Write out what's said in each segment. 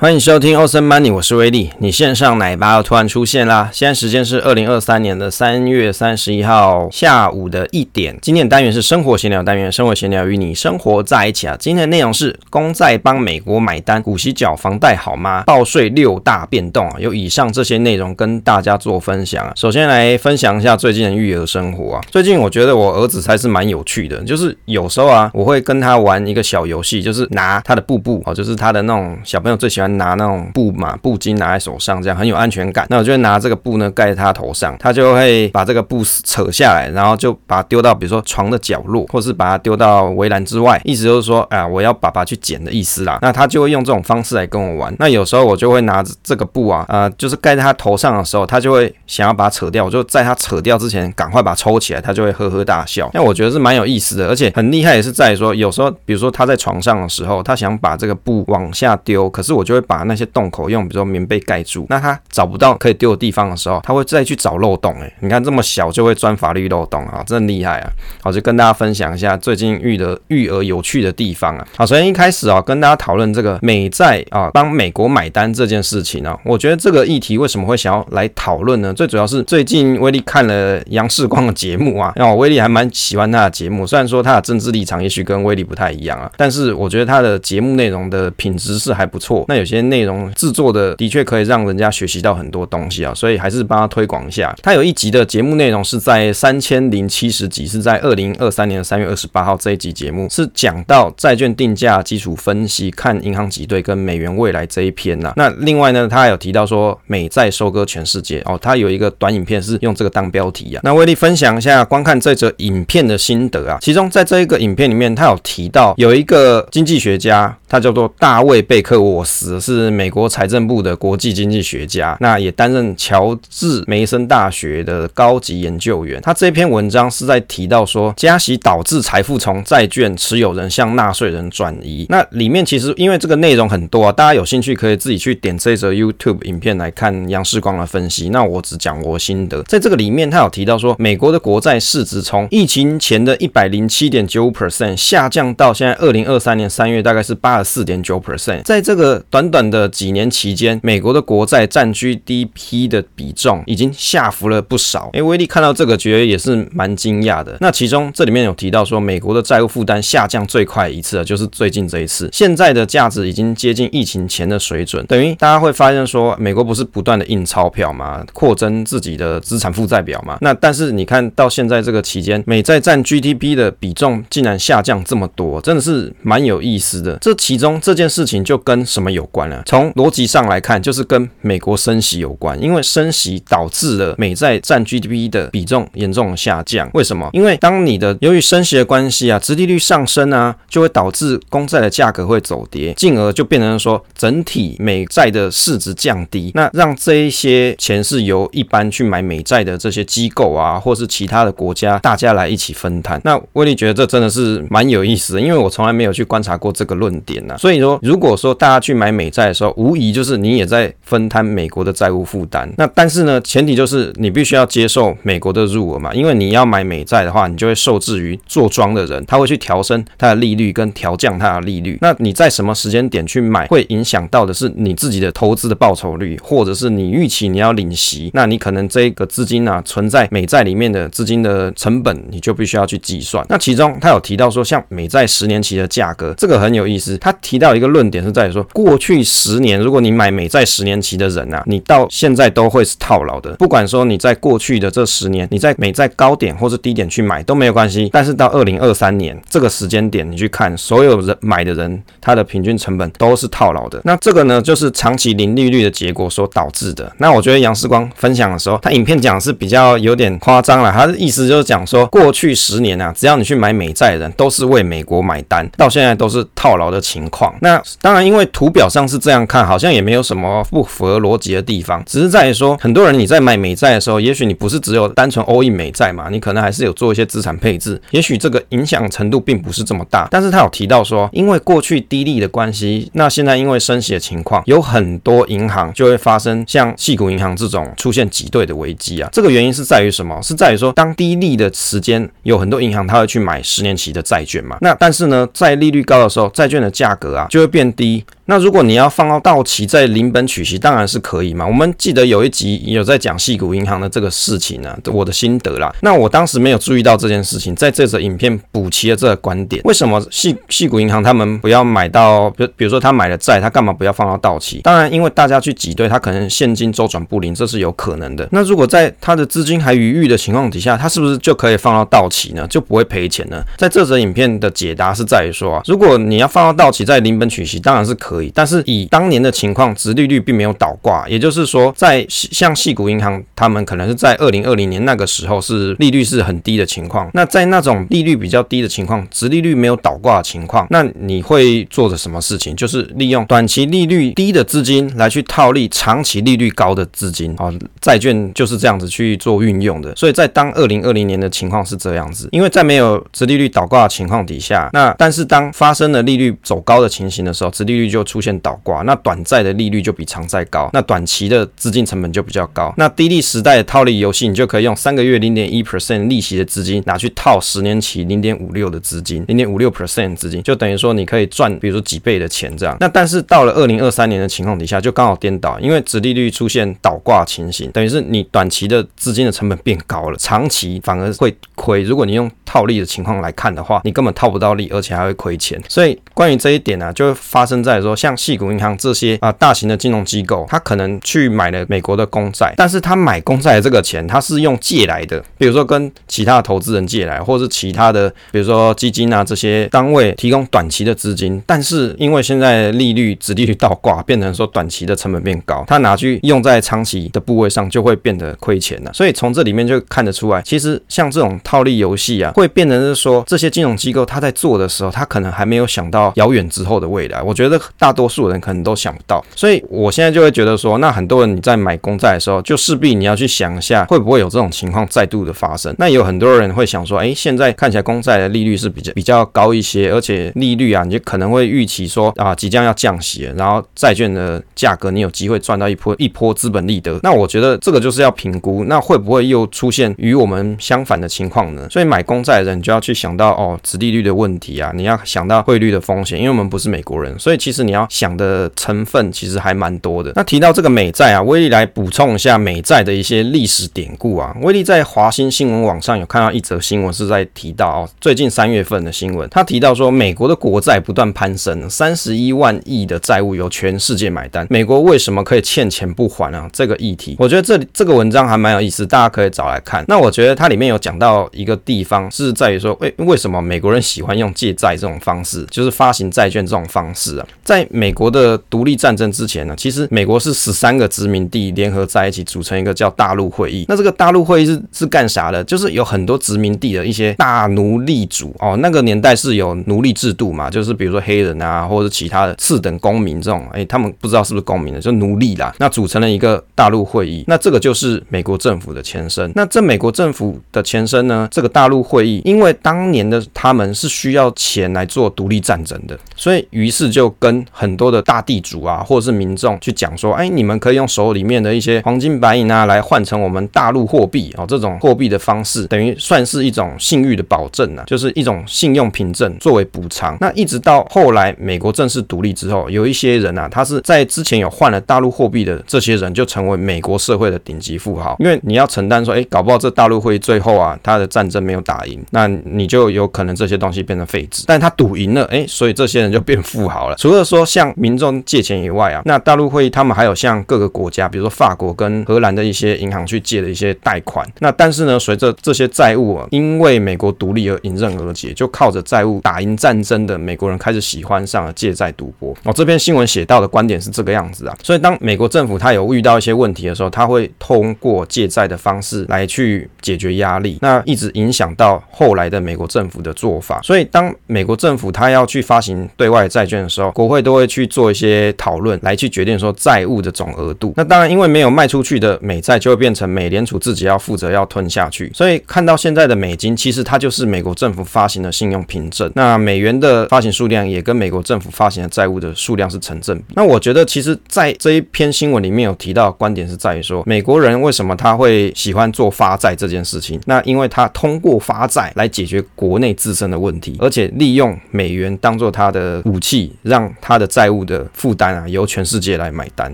欢迎收听欧森 Money，我是威利。你线上奶爸又突然出现啦！现在时间是二零二三年的三月三十一号下午的一点。今天的单元是生活闲聊单元，生活闲聊与你生活在一起啊。今天的内容是公债帮美国买单，股息缴房贷好吗？报税六大变动啊，有以上这些内容跟大家做分享啊。首先来分享一下最近的育儿生活啊。最近我觉得我儿子才是蛮有趣的，就是有时候啊，我会跟他玩一个小游戏，就是拿他的布布哦，就是他的那种小朋友最喜欢。拿那种布嘛，布巾拿在手上，这样很有安全感。那我就会拿这个布呢盖在他头上，他就会把这个布扯下来，然后就把它丢到比如说床的角落，或是把它丢到围栏之外，意思就是说，啊，我要爸爸去捡的意思啦。那他就会用这种方式来跟我玩。那有时候我就会拿这个布啊，呃，就是盖在他头上的时候，他就会想要把它扯掉，我就在他扯掉之前赶快把它抽起来，他就会呵呵大笑。那我觉得是蛮有意思的，而且很厉害也是在于说，有时候比如说他在床上的时候，他想把这个布往下丢，可是我就会。把那些洞口用，比如说棉被盖住。那他找不到可以丢的地方的时候，他会再去找漏洞。哎，你看这么小就会钻法律漏洞啊，真厉害啊！好，就跟大家分享一下最近育的育儿有趣的地方啊。好，首先一开始啊，跟大家讨论这个美债啊帮美国买单这件事情啊，我觉得这个议题为什么会想要来讨论呢？最主要是最近威利看了杨世光的节目啊，那我威利还蛮喜欢他的节目，虽然说他的政治立场也许跟威利不太一样啊，但是我觉得他的节目内容的品质是还不错。那有些内容制作的的确可以让人家学习到很多东西啊，所以还是帮他推广一下。他有一集的节目内容是在三千零七十集，是在二零二三年的三月二十八号这一集节目是讲到债券定价基础分析，看银行挤兑跟美元未来这一篇呐、那另外呢，他还有提到说美债收割全世界哦，他有一个短影片是用这个当标题啊。那威利分享一下观看这则影片的心得啊，其中在这一个影片里面，他有提到有一个经济学家，他叫做大卫贝克沃斯，是。美国财政部的国际经济学家，那也担任乔治梅森大学的高级研究员。他这篇文章是在提到说，加息导致财富从债券持有人向纳税人转移。那里面其实因为这个内容很多啊，大家有兴趣可以自己去点这则 YouTube 影片来看杨世光的分析。那我只讲我心得，在这个里面他有提到说，美国的国债市值从疫情前的一百零七点九五 percent 下降到现在二零二三年三月大概是八十四点九 percent，在这个短短短的几年期间，美国的国债占 GDP 的比重已经下浮了不少。哎，威利看到这个，觉得也是蛮惊讶的。那其中这里面有提到说，美国的债务负担下降最快一次，就是最近这一次，现在的价值已经接近疫情前的水准。等于大家会发现说，美国不是不断的印钞票吗？扩增自己的资产负债表吗？那但是你看到现在这个期间，美债占 GDP 的比重竟然下降这么多，真的是蛮有意思的。这其中这件事情就跟什么有关呢？从逻辑上来看，就是跟美国升息有关，因为升息导致了美债占 GDP 的比重严重下降。为什么？因为当你的由于升息的关系啊，殖利率上升啊，就会导致公债的价格会走跌，进而就变成说整体美债的市值降低。那让这一些钱是由一般去买美债的这些机构啊，或是其他的国家，大家来一起分摊。那威利觉得这真的是蛮有意思的，因为我从来没有去观察过这个论点呐、啊。所以说，如果说大家去买美债的时候，无疑就是你也在分摊美国的债务负担。那但是呢，前提就是你必须要接受美国的入额嘛，因为你要买美债的话，你就会受制于做庄的人，他会去调升它的利率跟调降它的利率。那你在什么时间点去买，会影响到的是你自己的投资的报酬率，或者是你预期你要领息，那你可能这个资金啊存在美债里面的资金的成本，你就必须要去计算。那其中他有提到说，像美债十年期的价格，这个很有意思。他提到一个论点是在说，过去十年如果你买美债十年期的人啊，你到现在都会是套牢的。不管说你在过去的这十年，你在美债高点或是低点去买都没有关系。但是到二零二三年这个时间点，你去看所有人买的人，他的平均成本都是套牢的。那这个呢，就是长期零利率的结果所导致的。那我觉得杨世光分享的时候，他影片讲是比较有点夸张了。他的意思就是讲说，过去十年啊，只要你去买美债的人，都是为美国买单，到现在都是套牢的情况。那当然，因为图表上是这样看，好像也没有什么不符合逻辑的地方，只是在于说，很多人你在买美债的时候，也许你不是只有单纯 all in 美债嘛，你可能还是有做一些资产配置，也许这个影响程度并不是这么大。但是他有提到说，因为过去低利的关系，那现在因为升息的情况，有很多银行就会发生像矽谷银行这种出现挤兑的危机啊。这个原因是在于什么？是在于说，当低利的时间，有很多银行它会去买十年期的债券嘛。那但是呢，在利率高的时候，债券的价格啊就会变低。那如果你要放到到期再领本取息，当然是可以嘛。我们记得有一集有在讲细谷银行的这个事情呢、我的心得啦。那我当时没有注意到这件事情，在这则影片补齐了这个观点。为什么矽矽谷银行他们不要买到，比比如说他买了债，他干嘛不要放到到期？当然，因为大家去挤兑，他可能现金周转不灵，这是有可能的。那如果在他的资金还余裕的情况底下，他是不是就可以放到到期呢？就不会赔钱呢？在这则影片的解答是在于说啊，如果你要放到到期再领本取息，当然是可以。但是以当年的情况，殖利率并没有倒挂，也就是说，在像细谷银行，他们可能是在二零二零年那个时候是利率是很低的情况。那在那种利率比较低的情况，殖利率没有倒挂的情况，那你会做的什么事情？就是利用短期利率低的资金来去套利长期利率高的资金啊，债券就是这样子去做运用的。所以在当二零二零年的情况是这样子，因为在没有殖利率倒挂的情况底下，那但是当发生了利率走高的情形的时候，殖利率就出现倒挂，那短债的利率就比长债高，那短期的资金成本就比较高。那低利时代的套利游戏，你就可以用三个月零点一 percent 利息的资金拿去套十年期零点五六的资金，零点五六 percent 资金，就等于说你可以赚，比如说几倍的钱这样。那但是到了二零二三年的情况底下，就刚好颠倒，因为殖利率出现倒挂情形，等于是你短期的资金的成本变高了，长期反而会亏。如果你用套利的情况来看的话，你根本套不到利，而且还会亏钱。所以关于这一点呢、啊，就发生在说像矽谷银行这些啊大型的金融机构，他可能去买了美国的公债，但是他买公债的这个钱，他是用借来的，比如说跟其他投资人借来，或是其他的，比如说基金啊这些单位提供短期的资金，但是因为现在利率、殖利率倒挂，变成说短期的成本变高，他拿去用在长期的部位上，就会变得亏钱了。所以从这里面就看得出来，其实像这种套利游戏啊，会变成是说这些金融机构他在做的时候，他可能还没有想到遥远之后的未来。我觉得大大多数人可能都想不到，所以我现在就会觉得说，那很多人你在买公债的时候，就势必你要去想一下，会不会有这种情况再度的发生。那有很多人会想说，哎，现在看起来公债的利率是比较比较高一些，而且利率啊，你就可能会预期说啊，即将要降息，然后债券的价格你有机会赚到一波一波资本利得。那我觉得这个就是要评估，那会不会又出现与我们相反的情况呢？所以买公债的人就要去想到哦，殖利率的问题啊，你要想到汇率的风险，因为我们不是美国人，所以其实你要想的成分其实还蛮多的。那提到这个美债啊，威利来补充一下美债的一些历史典故啊。威利在华新新闻网上有看到一则新闻，是在提到哦，最近三月份的新闻，他提到说美国的国债不断攀升，三十一万亿的债务由全世界买单，美国为什么可以欠钱不还啊？这个议题，我觉得这这个文章还蛮有意思，大家可以找来看。那我觉得它里面有讲到一个地方是在于说，为为什么美国人喜欢用借债这种方式，就是发行债券这种方式啊？在在美国的独立战争之前呢，其实美国是十三个殖民地联合在一起组成一个叫大陆会议。那这个大陆会议是是干啥的？就是有很多殖民地的一些大奴隶主哦，那个年代是有奴隶制度嘛，就是比如说黑人啊，或者其他的次等公民这种，哎，他们不知道是不是公民的，就奴隶啦。那组成了一个大陆会议，那这个就是美国政府的前身。那这美国政府的前身呢，这个大陆会议，因为当年的他们是需要钱来做独立战争的，所以于是就跟很多的大地主啊，或者是民众去讲说，哎，你们可以用手里面的一些黄金白银啊，来换成我们大陆货币哦，这种货币的方式，等于算是一种信誉的保证啊，就是一种信用凭证作为补偿。那一直到后来美国正式独立之后，有一些人啊，他是在之前有换了大陆货币的这些人，就成为美国社会的顶级富豪，因为你要承担说，哎，搞不好这大陆会最后啊，他的战争没有打赢，那你就有可能这些东西变成废纸。但他赌赢了，哎，所以这些人就变富豪了。除了说说向民众借钱以外啊，那大陆会议他们还有向各个国家，比如说法国跟荷兰的一些银行去借的一些贷款。那但是呢，随着这些债务啊，因为美国独立而迎刃而解，就靠着债务打赢战争的美国人开始喜欢上了借债赌博。哦，这篇新闻写到的观点是这个样子啊。所以当美国政府他有遇到一些问题的时候，他会通过借债的方式来去解决压力。那一直影响到后来的美国政府的做法。所以当美国政府他要去发行对外债券的时候，国会都会去做一些讨论，来去决定说债务的总额度。那当然，因为没有卖出去的美债，就会变成美联储自己要负责要吞下去。所以看到现在的美金，其实它就是美国政府发行的信用凭证。那美元的发行数量也跟美国政府发行的债务的数量是成正比。那我觉得，其实，在这一篇新闻里面有提到观点是在于说，美国人为什么他会喜欢做发债这件事情？那因为他通过发债来解决国内自身的问题，而且利用美元当做他的武器，让他的债务的负担啊由全世界来买单，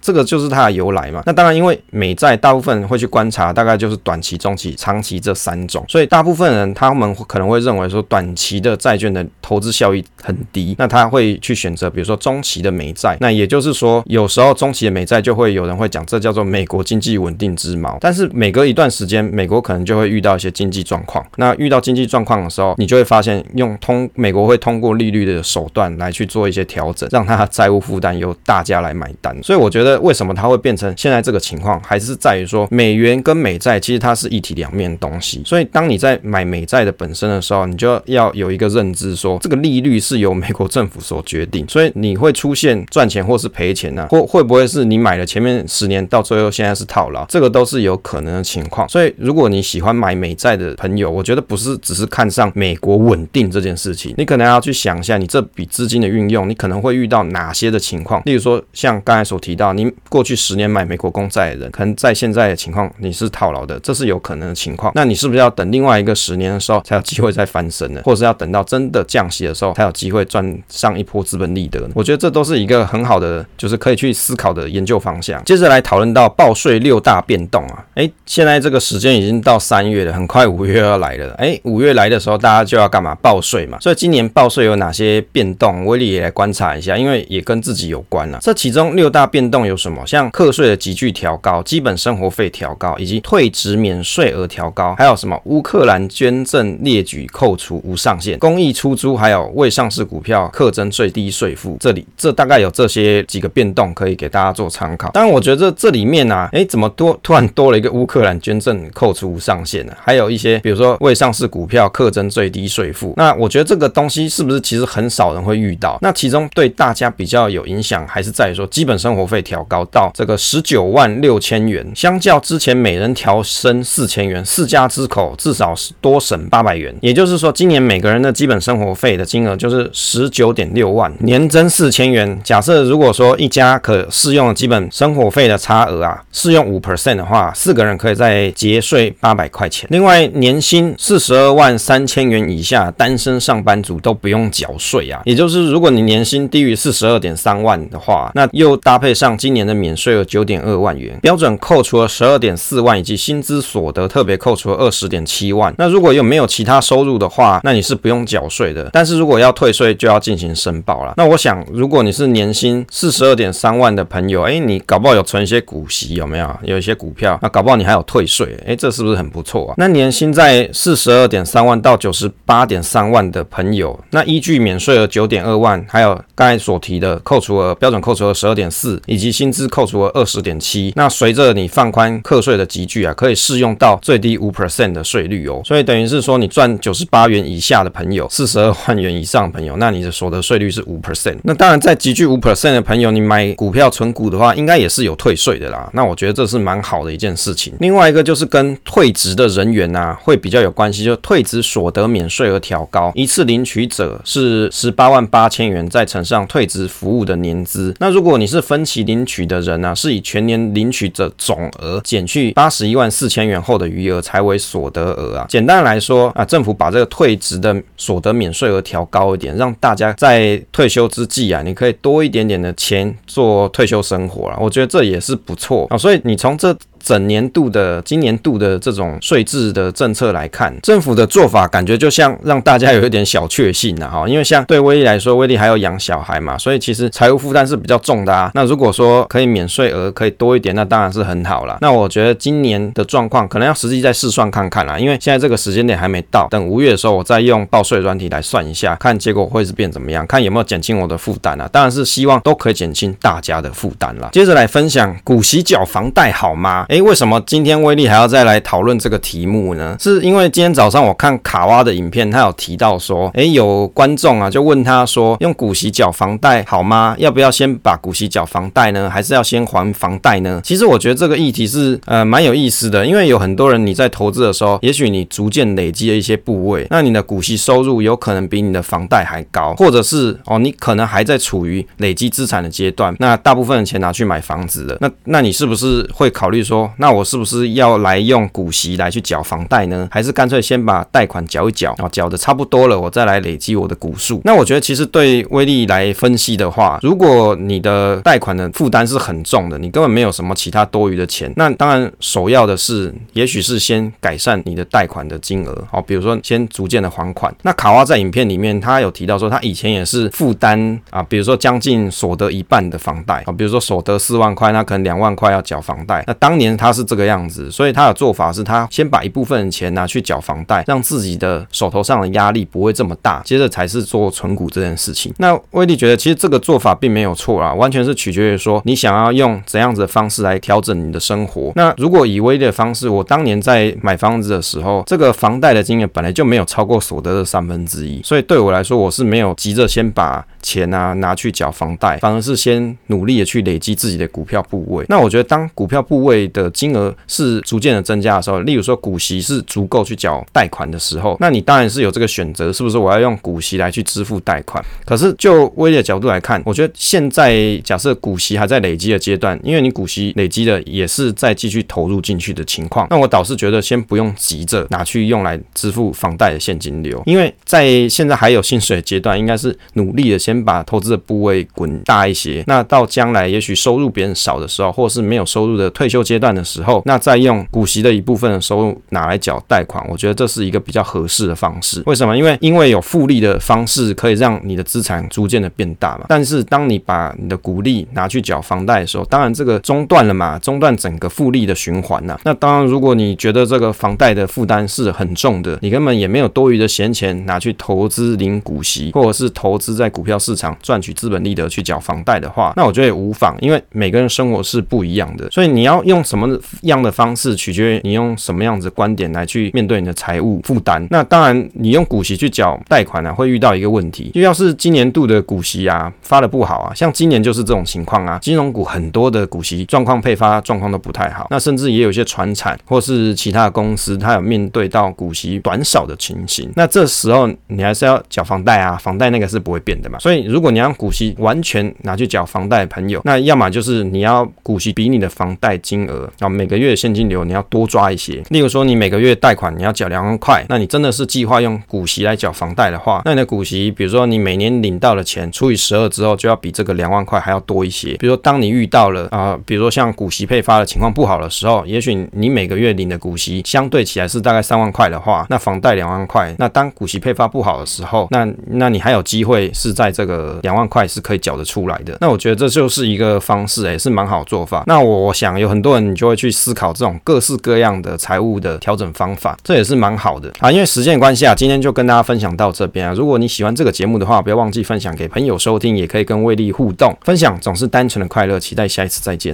这个就是它的由来嘛。那当然，因为美债大部分会去观察，大概就是短期、中期、长期这三种，所以大部分人他们可能会认为说短期的债券的投资效益很低，那他会去选择比如说中期的美债。那也就是说，有时候中期的美债就会有人会讲，这叫做美国经济稳定之锚。但是每隔一段时间，美国可能就会遇到一些经济状况。那遇到经济状况的时候，你就会发现用通美国会通过利率的手段来去做一些调整，让它的债务负担由大家来买单。所以我觉得为什么它会变成现在这个情况，还是在于说美元跟美债其实它是一体两面东西。所以当你在买美债的本身的时候，你就要有一个认知，说这个利率是由美国政府所决定。所以你会出现赚钱或是赔钱呢、啊？或会不会是你买了前面十年到最后现在是套牢？这个都是有可能的情况。所以如果你喜欢买美债的朋友，我觉得不是只是看上美国稳定这件事情，你可能要去想一下，你这笔资金的运用，你可能会遇到哪些的情况？例如说，像刚才所提到，你过去十年买美国公债的人，可能在现在的情况你是套牢的，这是有可能的情况。那你是不是要等另外一个十年的时候才有机会再翻身呢？或者是要等到真的降息的时候才有机会赚上一波资本利得呢？我觉得这都是一个很好的，就是可以去思考的研究方向。接着来讨论到报税六大变动啊，哎，现在这个时间已经到三月了，很快五月要来了，哎，五月来的时候大家就要干嘛？报税嘛。所以今年报税有哪些变动？威力也来观察一下，因为也跟自己有关了。这其中六大变动有什么？像课税的急剧调高、基本生活费调高，以及退职免税额调高，还有什么乌克兰捐赠列举扣除无上限、公益出租，还有未上市股票课征最低税负。这里这大概有这些几个变动可以给大家做参考。当然，我觉得这里面啊，哎，怎么多突然多了一个乌克兰捐赠扣除无上限呢？还有一些比如说未上市股票课征最低税负。那我觉得这个东西是不是其实很少人会遇到？那其中对大家比较有影响，还是在于说基本生活费调高到这个十九万六千元，相较之前每人调升四千元，四家之口至少是多省八百元。也就是说，今年每个人的基本生活费的金额就是十九点六万，年增四千元。假设如果说一家可适用基本生活费的差额啊，适用五 percent 的话，四个人可以再节税八百块钱。另外，年薪四十二万三千元以下单身上班族都不用缴税啊。也就是如果你年薪低于四十二点三万的话，那又搭配上今年的免税额九点二万元，标准扣除了十二点四万，以及薪资所得特别扣除了二十点七万。那如果又没有其他收入的话，那你是不用缴税的。但是如果要退税，就要进行申报了。那我想，如果你是年薪四十二点三万的朋友，哎，你搞不好有存一些股息，有没有？有一些股票，那搞不好你还有退税，哎，这是不是很不错啊？那年薪在四十二点三万到九十八点三万的朋友，那依据免税额九点二万，还有刚才所提的扣除额标准扣除额十二点四，以及薪资扣除额二十点七，那随着你放宽课税的级距啊，可以适用到最低五 percent 的税率哦。所以等于是说，你赚九十八元以下的朋友，四十二万元以上朋友，那你的所得税率是五 percent。那当然，在级距五 percent 的朋友，你买股票存股的话，应该也是有退税的啦。那我觉得这是蛮好的一件事情。另外一个就是跟退职的人员啊，会比较有关系，就退职所得免税额调高，一次领取者是十八万八千元，再乘上退职服务的年资。那如果你是分期领取的人呢、啊，是以全年领取者总额减去八十一万四千元后的余额才为所得额啊。简单来说啊，政府把这个退职的所得免税额调高一点，让大家在退休之际啊，你可以多一点点的钱做退休生活啊。我觉得这也是不错啊。所以你从这。整年度的今年度的这种税制的政策来看，政府的做法感觉就像让大家有一点小确幸了哈，因为像对威利来说，威利还要养小孩嘛，所以其实财务负担是比较重的啊。那如果说可以免税额可以多一点，那当然是很好了。那我觉得今年的状况可能要实际再试算看看啦，因为现在这个时间点还没到，等五月的时候我再用报税软体来算一下，看结果会是变怎么样，看有没有减轻我的负担啊。当然是希望都可以减轻大家的负担啦。接着来分享股息缴房贷好吗？诶，为什么今天威利还要再来讨论这个题目呢？是因为今天早上我看卡哇的影片，他有提到说，诶，有观众啊就问他说，用股息缴房贷好吗？要不要先把股息缴房贷呢？还是要先还房贷呢？其实我觉得这个议题是呃蛮有意思的，因为有很多人你在投资的时候，也许你逐渐累积了一些部位，那你的股息收入有可能比你的房贷还高，或者是哦你可能还在处于累积资产的阶段，那大部分的钱拿去买房子了，那那你是不是会考虑说？那我是不是要来用股息来去缴房贷呢？还是干脆先把贷款缴一缴，啊，缴的差不多了，我再来累积我的股数？那我觉得其实对威利来分析的话，如果你的贷款的负担是很重的，你根本没有什么其他多余的钱，那当然首要的是，也许是先改善你的贷款的金额，好，比如说先逐渐的还款。那卡哇在影片里面他有提到说，他以前也是负担啊，比如说将近所得一半的房贷啊，比如说所得四万块，那可能两万块要缴房贷。那当年他是这个样子，所以他的做法是他先把一部分钱拿去缴房贷，让自己的手头上的压力不会这么大，接着才是做存股这件事情。那威利觉得其实这个做法并没有错啦，完全是取决于说你想要用怎样子的方式来调整你的生活。那如果以威利的方式，我当年在买房子的时候，这个房贷的金额本来就没有超过所得的三分之一，所以对我来说，我是没有急着先把钱啊拿去缴房贷，反而是先努力的去累积自己的股票部位。那我觉得当股票部位的的金额是逐渐的增加的时候，例如说股息是足够去缴贷款的时候，那你当然是有这个选择，是不是？我要用股息来去支付贷款。可是就威利的角度来看，我觉得现在假设股息还在累积的阶段，因为你股息累积的也是在继续投入进去的情况，那我倒是觉得先不用急着拿去用来支付房贷的现金流，因为在现在还有薪水阶段，应该是努力的先把投资的部位滚大一些。那到将来也许收入别人少的时候，或是没有收入的退休阶段的时候，那再用股息的一部分的收入拿来缴贷款，我觉得这是一个比较合适的方式。为什么？因为因为有复利的方式可以让你的资产逐渐的变大嘛。但是当你把你的股利拿去缴房贷的时候，当然这个中断了嘛，中断整个复利的循环呐。那当然，如果你觉得这个房贷的负担是很重的，你根本也没有多余的闲钱拿去投资领股息，或者是投资在股票市场赚取资本利得去缴房贷的话，那我觉得也无妨，因为每个人生活是不一样的，所以你要用什么样的方式，取决于你用什么样子的观点来去面对你的财务负担。那当然，你用股息去缴贷款呢、会遇到一个问题，就要是今年度的股息啊发的不好啊，像今年就是这种情况啊，金融股很多的股息状况配发状况都不太好，那甚至也有一些传产或是其他的公司，它有面对到股息短少的情形，那这时候你还是要缴房贷啊，房贷那个是不会变的嘛，所以如果你让股息完全拿去缴房贷朋友，那要么就是你要股息比你的房贷金额啊，每个月现金流你要多抓一些。例如说，你每个月贷款你要缴两万块，那你真的是计划用股息来缴房贷的话，那你的股息，比如说你每年领到的钱除以十二之后，就要比这个两万块还要多一些。比如说，当你遇到了啊、比如说像股息配发的情况不好的时候，也许你每个月领的股息相对起来是大概三万块的话，那房贷两万块，那当股息配发不好的时候，那那你还有机会是在这个两万块是可以缴得出来的。那我觉得这就是一个方式、欸，也是蛮好做法。那我想有很多人你就会去思考这种各式各样的财务的调整方法，这也是蛮好的啊。因为时间关系啊，今天就跟大家分享到这边啊。如果你喜欢这个节目的话，不要忘记分享给朋友收听，也可以跟魏丽互动。分享总是单纯的快乐，期待下一次再见。